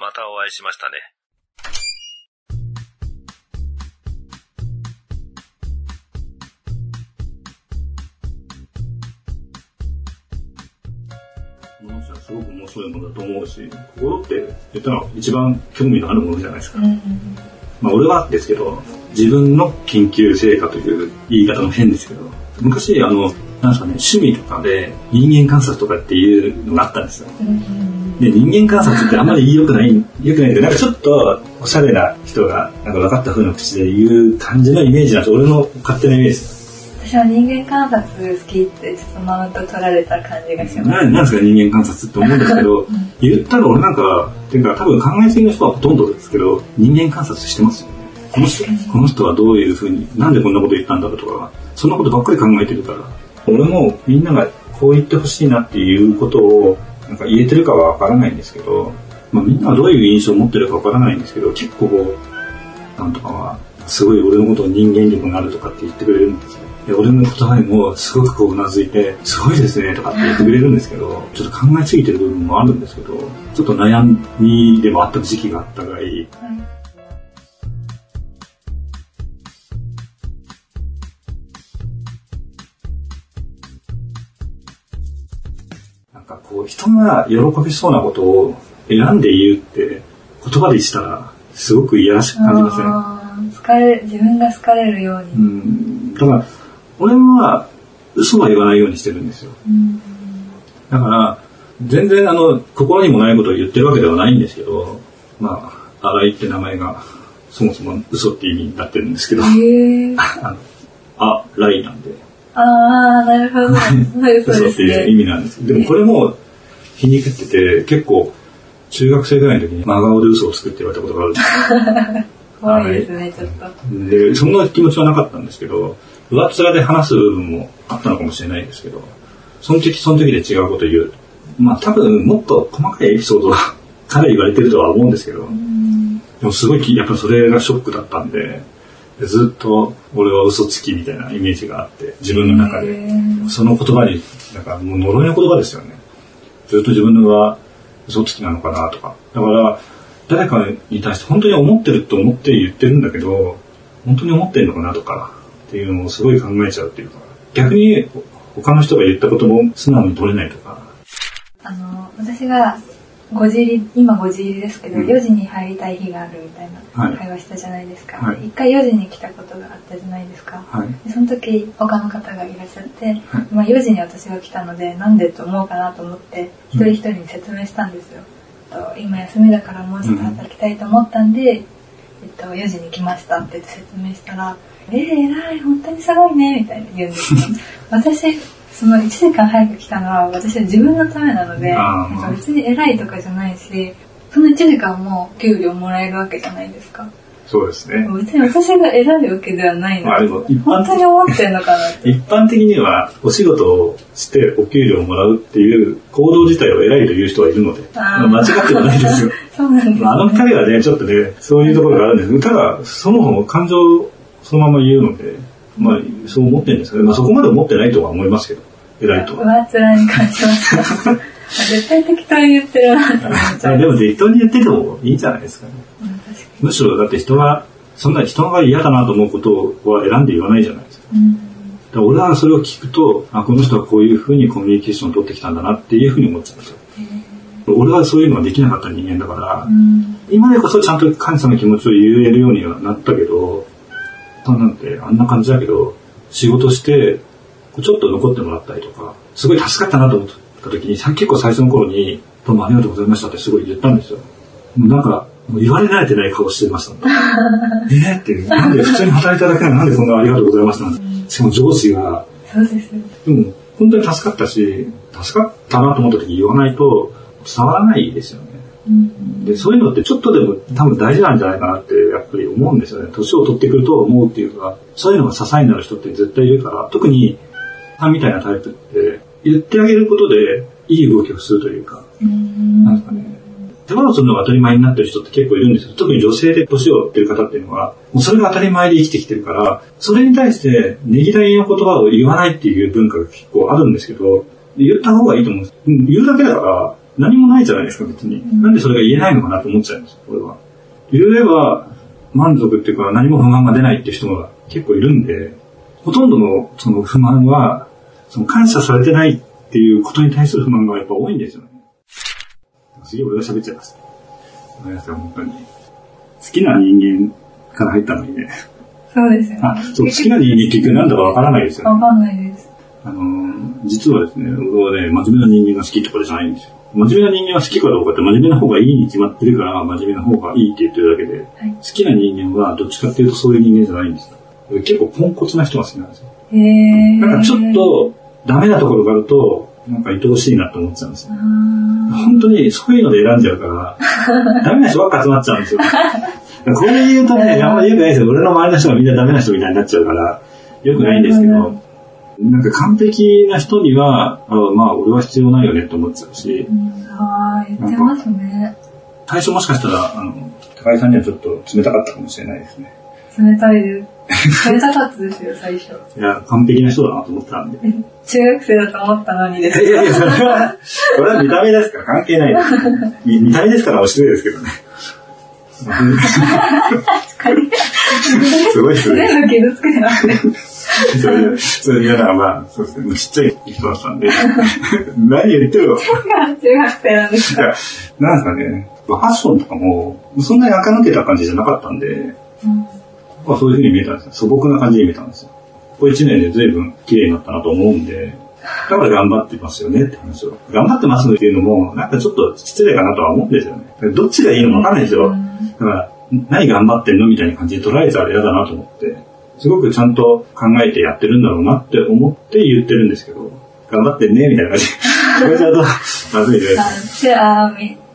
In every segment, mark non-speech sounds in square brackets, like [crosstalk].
またお会いしましたね。ものすごく面白いものだと思うし、心って言ったら一番興味のあるものじゃないですか。まあ俺はですけど、自分の研究成果という言い方も変ですけど、昔あの、なんですかね、趣味とかで人間観察とかっていうのがあったんですよ。で、人間観察ってあんまり良くない、良くないんで、なんかちょっとおしゃれな人がなんか分かった風な口で言う感じのイメージなんです俺の勝手なイメージです。私は人間観察好きってちょっとマウント取られた感じがします。ななんですか人間観察って思うんですけど、言ったら俺なんか、っていうか多分考えすぎの人はほとんどですけど、人間観察してますよね。この人、この人はどういうふうに、なんでこんなこと言ったんだろうとか、そんなことばっかり考えてるから、俺もみんながこう言ってほしいなっていうことを、なんか言えてるかはわからないんですけど、まあみんなどういう印象を持ってるかわからないんですけど、結構こう、なんとかは、すごい俺のことを人間力があるとかって言ってくれるんですよ。で俺の言葉にもすごくこううなずいて、すごいですねとかって言ってくれるんですけど、ちょっと考えすぎてる部分もあるんですけど、ちょっと悩みでもあった時期があったぐらい、なんかこう人が喜びそうなことを選んで言うって言葉でしたらすごくいやらしく感じません？あー好かれ自分が好かれるように。うん、だから、俺は嘘は言わないようにしてるんですよ。うん。だから、全然あの、心にもないことを言ってるわけではないんですけど、まあ、新井って名前が、そもそも嘘って意味になってるんですけど、[laughs] あ、ライなんで、ああ、なるほど。[laughs] そう嘘ですっていう意ね。味なんです。でもこれも皮肉ってて、結構、中学生ぐらいの時に真顔で嘘をつくって言われたことがあるんです怖いですね、ちょっと。で、そんな気持ちはなかったんですけど、上っ面で話す部分もあったのかもしれないですけど、その時その時で違うことを言う。まあ多分もっと細かいエピソードは彼言われてるとは思うんですけど、でもすごいきやっぱそれがショックだったんで、でずっと俺は嘘つきみたいなイメージがあって、自分の中へで。ーその言葉に、なんかもう呪いの言葉ですよね。ずっと自分が嘘つきなのかなとか。だから、誰かに対して本当に思ってると思って言ってるんだけど、本当に思ってるのかなとか、っていうのをすごい考えちゃうっていうか、逆に他の人が言ったことも素直に取れないとか、あの、私が5時入り、今5時入りですけど、うん4時に入りたい日があるみたいはいな会話したじゃないですか。はい一回4時に来たことがあったじゃないですか。はい。でその時他の方がいらっしゃって、まあ4時に私が来たのでなんでと思うかなと思って一人一人に説明したんですよ。と今休みだからもうちょっと働きたいと思ったんで、えっと、4時に来ましたって言って説明したら「えー、偉い本当にすごいね」みたいな言うんですよ。私 [laughs] その1時間早く来たのは私は自分のためなのでなんか別に偉いとかじゃないしその1時間も給料もらえるわけじゃないですか。そうですね。別に私が偉いわけではないのまあでも一般本当に思ってるのかな。[laughs] 一般的にはお仕事をしてお給料をもらうっていう行動自体を偉いという人はいるので、間違ってはないですよ。[laughs] そうなんです、ね。まあ、あの二人はね、ちょっとね、そういうところがあるんですけど、ただ、そもそも感情をそのまま言うので、まあ、そう思ってるんですけど、まあ、そこまで思ってないとは思いますけど、偉いとは。上っ面に感じました。絶対適当に言ってるなって思っちゃでも適当に言っててもいいんじゃないですかね。うん確かむしろ、だって人が、そんな人が嫌だなと思うことは選んで言わないじゃないですか。にうん俺はそれを聞くと、あ、この人はこういうふうにコミュニケーションを取ってきたんだなっていうふうに思っちゃうんですよ。俺はそういうのができなかった人間だから、うん今でこそちゃんと感謝の気持ちを言えるようにはなったけど、なんてあんな感じだけど、仕事して、ちょっと残ってもらったりとか、すごい助かったなと思った時に、さ結構最初の頃に、どうもありがとうございましたってすごい言ったんですよ。もうなんか、もう言われ慣れてない顔してました。[laughs] えーって、なんで普通に働いただけなの？になんでそんなありがとうございましたなんてしかも上司が、そうですね。でも本当に助かったし、助かったなと思った時言わないと伝わらないですよね。うんで、そういうのってちょっとでも多分大事なんじゃないかなってやっぱり思うんですよね。年を取ってくると思うっていうか、そういうのが支えになる人って絶対いるから、特に、さんみたいなタイプって、言ってあげることでいい動きをするというか、うんなんですかね。手間をするのが当たり前になってる人って結構いるんですよ。特に女性で年を追ってる方っていうのは、もうそれが当たり前で生きてきてるから、それに対してねぎらいの言葉を言わないっていう文化が結構あるんですけど、言った方がいいと思うんです。うん言うだけだから、何もないじゃないですか、別に。なんでそれが言えないのかなと思っちゃうんですよ、これは。言えば、満足っていうか何も不満が出ないっていう人が結構いるんで、ほとんどのその不満は、その感謝されてないっていうことに対する不満がやっぱ多いんですよね。すげえ俺が喋っちゃいました。ごめんなさい、本当に。好きな人間から入ったのにね。そうですよね。あ、そう、好きな人間結局なんだかわからないですよね。わかんないです。あのー、実はですね、僕はね、真面目な人間が好きとかじゃないんですよ。真面目な人間が好きかどうかって真面目な方がいいに決まってるから、真面目な方がいいって言ってるだけで、はい好きな人間はどっちかっていうとそういう人間じゃないんですよ。結構ポンコツな人が好きなんですよ。へえ。だからちょっとダメなところがあると、なんか愛おしいなと思っちゃうんですよ。あ本当にそういうので選んじゃうから、[laughs] ダメな人ばっか集まっちゃうんですよ。これ言うとね、あんまり良くないですよ。俺の周りの人がみんなダメな人みたいになっちゃうから、良くないんですけど、なんか完璧な人には、あまあ俺は必要ないよねって思っちゃうしー、うんあー、言ってますね。最初もしかしたら、あの、高井さんにはちょっと冷たかったかもしれないですね。冷たいです。冷たかったですよ、最初。いや、完璧な人だなと思ってたんで。中学生だと思ったのにですいやいや、それは、これは見た目ですから関係ないです。見見た目ですからお失礼ですけどね。すごい失礼。全部傷つけてなくて。それ、それ、いや、だからまあ、そうですね、ちっちゃい人だったんで、何言ってるの？い中学生なんですか？や、なんですかね、ファッションとかも、そんなに垢抜けた感じじゃなかったんで、うんまあそういう風に見えたんですよ。素朴な感じに見えたんですよ。ここ1年で随分綺麗になったなと思うんで、だから頑張ってますよねって話を。頑張ってますっていうのも、なんかちょっと失礼かなとは思うんですよね。どっちがいいのかわかんないですよ。だから、何頑張ってんのみたいな感じで捉えたら嫌だなと思って、すごくちゃんと考えてやってるんだろうなって思って言ってるんですけど、頑張ってんねみたいな感じ。[laughs] これちゃんと、まずいです。あ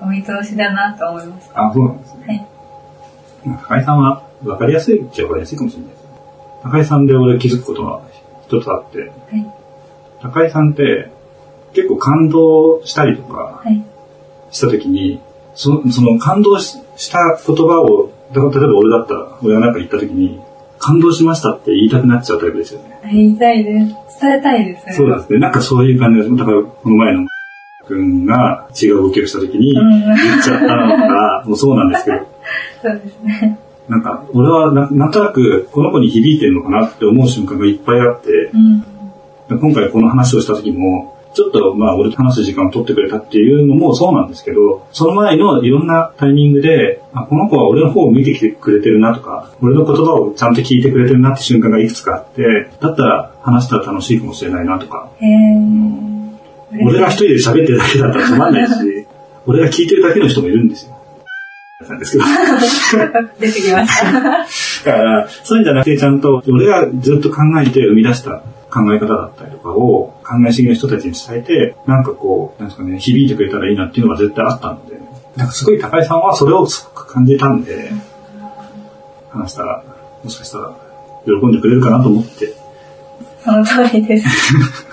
お見通しだなと思います。あ、そうなんですね。はい。高井さんは分かりやすいっちゃ分かりやすいかもしれないです。高井さんで俺気づくことが一つあって、はい。高井さんって結構感動したりとかはい。した時に、そその感動しした言葉を、だから例えば俺だったら、俺がなんか言った時に、感動しましたって言いたくなっちゃうタイプですよね。言いたいです。伝えたいです。そうなんですね。なんかそういう感じです。だからこの前の君が違う動きをした時にうん言っちゃったのが、もうそうなんですけど、[laughs] そうですね。なんか、俺はななんとなくこの子に響いてるのかなって思う瞬間がいっぱいあってう、ん。今回この話をした時も、ちょっとまあ俺と話す時間を取ってくれたっていうのもそうなんですけど、その前のいろんなタイミングで、あこの子は俺の方を見てきてくれてるなとか、俺の言葉をちゃんと聞いてくれてるなって瞬間がいくつかあって、だったら話したら楽しいかもしれないなとか。俺が一人で喋ってるだけだったらつまんないし、[laughs] 俺が聞いてるだけの人もいるんですよ。なんですけど。[laughs] 出てきました。だから、そういうんじゃなくて、ちゃんと、俺がずっと考えて生み出した考え方だったりとかを、考え主義の人たちに伝えて、なんかこう、なんですかね、響いてくれたらいいなっていうのが絶対あったので、なんかすごい高井さんはそれをすごく感じたんで、話したら、もしかしたら、喜んでくれるかなと思って、その通りです。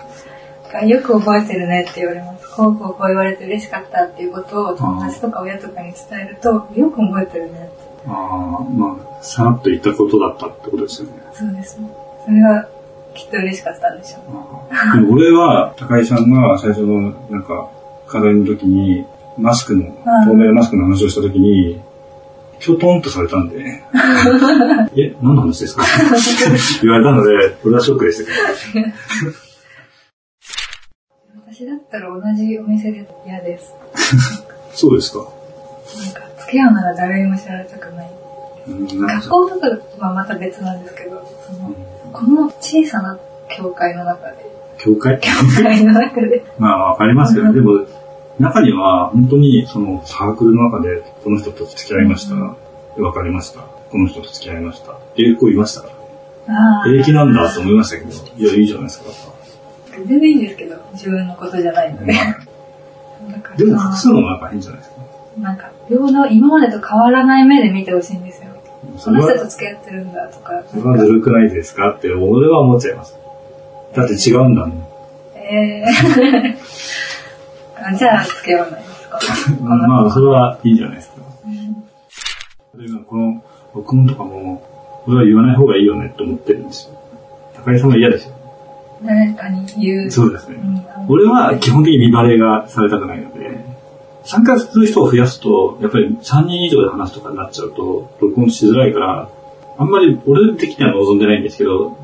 [laughs] よく覚えてるねって言われます。こうこうこう言われて嬉しかったっていうことを友達とか親とかに伝えると、よく覚えてるねって。ああ、まあ、さらっと言ったことだったってことですよね。そうですね。それがきっと嬉しかったんでしょう。でも俺は、高井さんが最初の、なんか、課題の時に、マスクの、透明マスクの話をした時に、きょとんとされたんで、[laughs] え、何の話ですか？[laughs] 言われたので、俺はショックでしたけど。私だったら同じお店で嫌です。[laughs] そうですか。なんか、付き合うなら誰にも知られたくない。学か校とかはまた別なんですけど、その、この小さな教会の中で、教会？教会の中で、[laughs] まあ、わかりますよね。でも、中には、本当に、その、サークルの中で、この人と付き合いました。でわかりました。この人と付き合いました。っていう子いましたから。あ平気なんだと思いましたけど、いや、いいじゃないですか。全然いいんですけど、自分のことじゃないので。[laughs] でも、複数のもなんか変じゃないですか？なんか、平等、今までと変わらない目で見てほしいんですよ。その人と、付き合ってるんだとか。それはずるくないですかって、俺は思っちゃいます。だって違うんだもん。えー [laughs] あじゃあ、付き合わないですか？[laughs] まあ、それはいいじゃないですか。うんこの録音とかも、俺は言わない方がいいよねって思ってるんですよ。高井さんは嫌ですよ。誰かに言う。そうですね。うん俺は基本的に見バレがされたくないので、参加する人を増やすと、やっぱり3人以上で話すとかになっちゃうと、録音しづらいから、あんまり俺的には望んでないんですけど、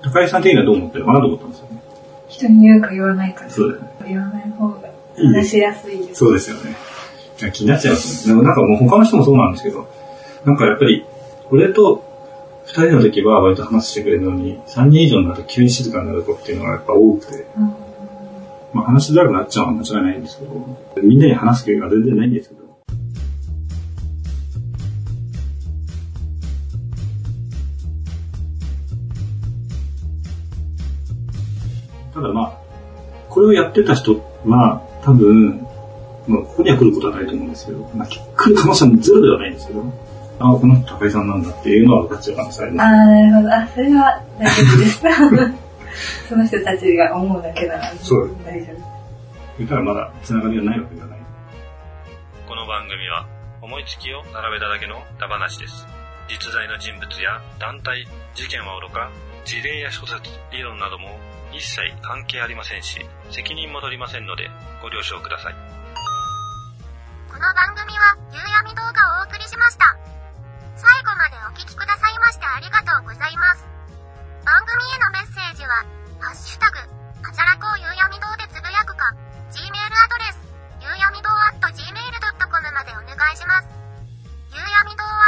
高井さん的にはどう思ってる？のかなと思ったんですよね。人に言うか言わないかそうね。言わない方が話しやすいです。そうですよね。気になっちゃいますね。でもなんかもう他の人もそうなんですけど、なんかやっぱり、俺と二人の時は割と話してくれるのに、三人以上になると急に静かになることっていうのがやっぱ多くて、うんまあ話しづらくなっちゃうのは間違いないんですけど、みんなに話す気が全然ないんですけど。ただまあ、これをやってた人は多分、まあ、ここには来ることはないと思うんですけど、まあ、来る可能性もゼロではないんですけど、ああ、この人高井さんなんだっていうのは分かっちゃう可能性ありああ、ます。なるほど。あ、それは大丈夫です。[laughs] その人たちが思うだけならそう大丈夫。言ったらまだ繋がりがないわけじゃない。この番組は思いつきを並べただけのダ話です。実在の人物や団体、事件はおろか、事例や諸説、理論なども一切関係ありませんし、責任も取りませんのでご了承ください。この番組は、夕闇動画をお送りしました。最後までお聴きくださいましてありがとうございます。番組へのメッセージは、ハッシュタグ、はちゃらこうゆうやみ堂でつぶやくか、Gmail アドレス、ゆうやみ堂 at gmail.com までお願いします。ゆうやみ堂は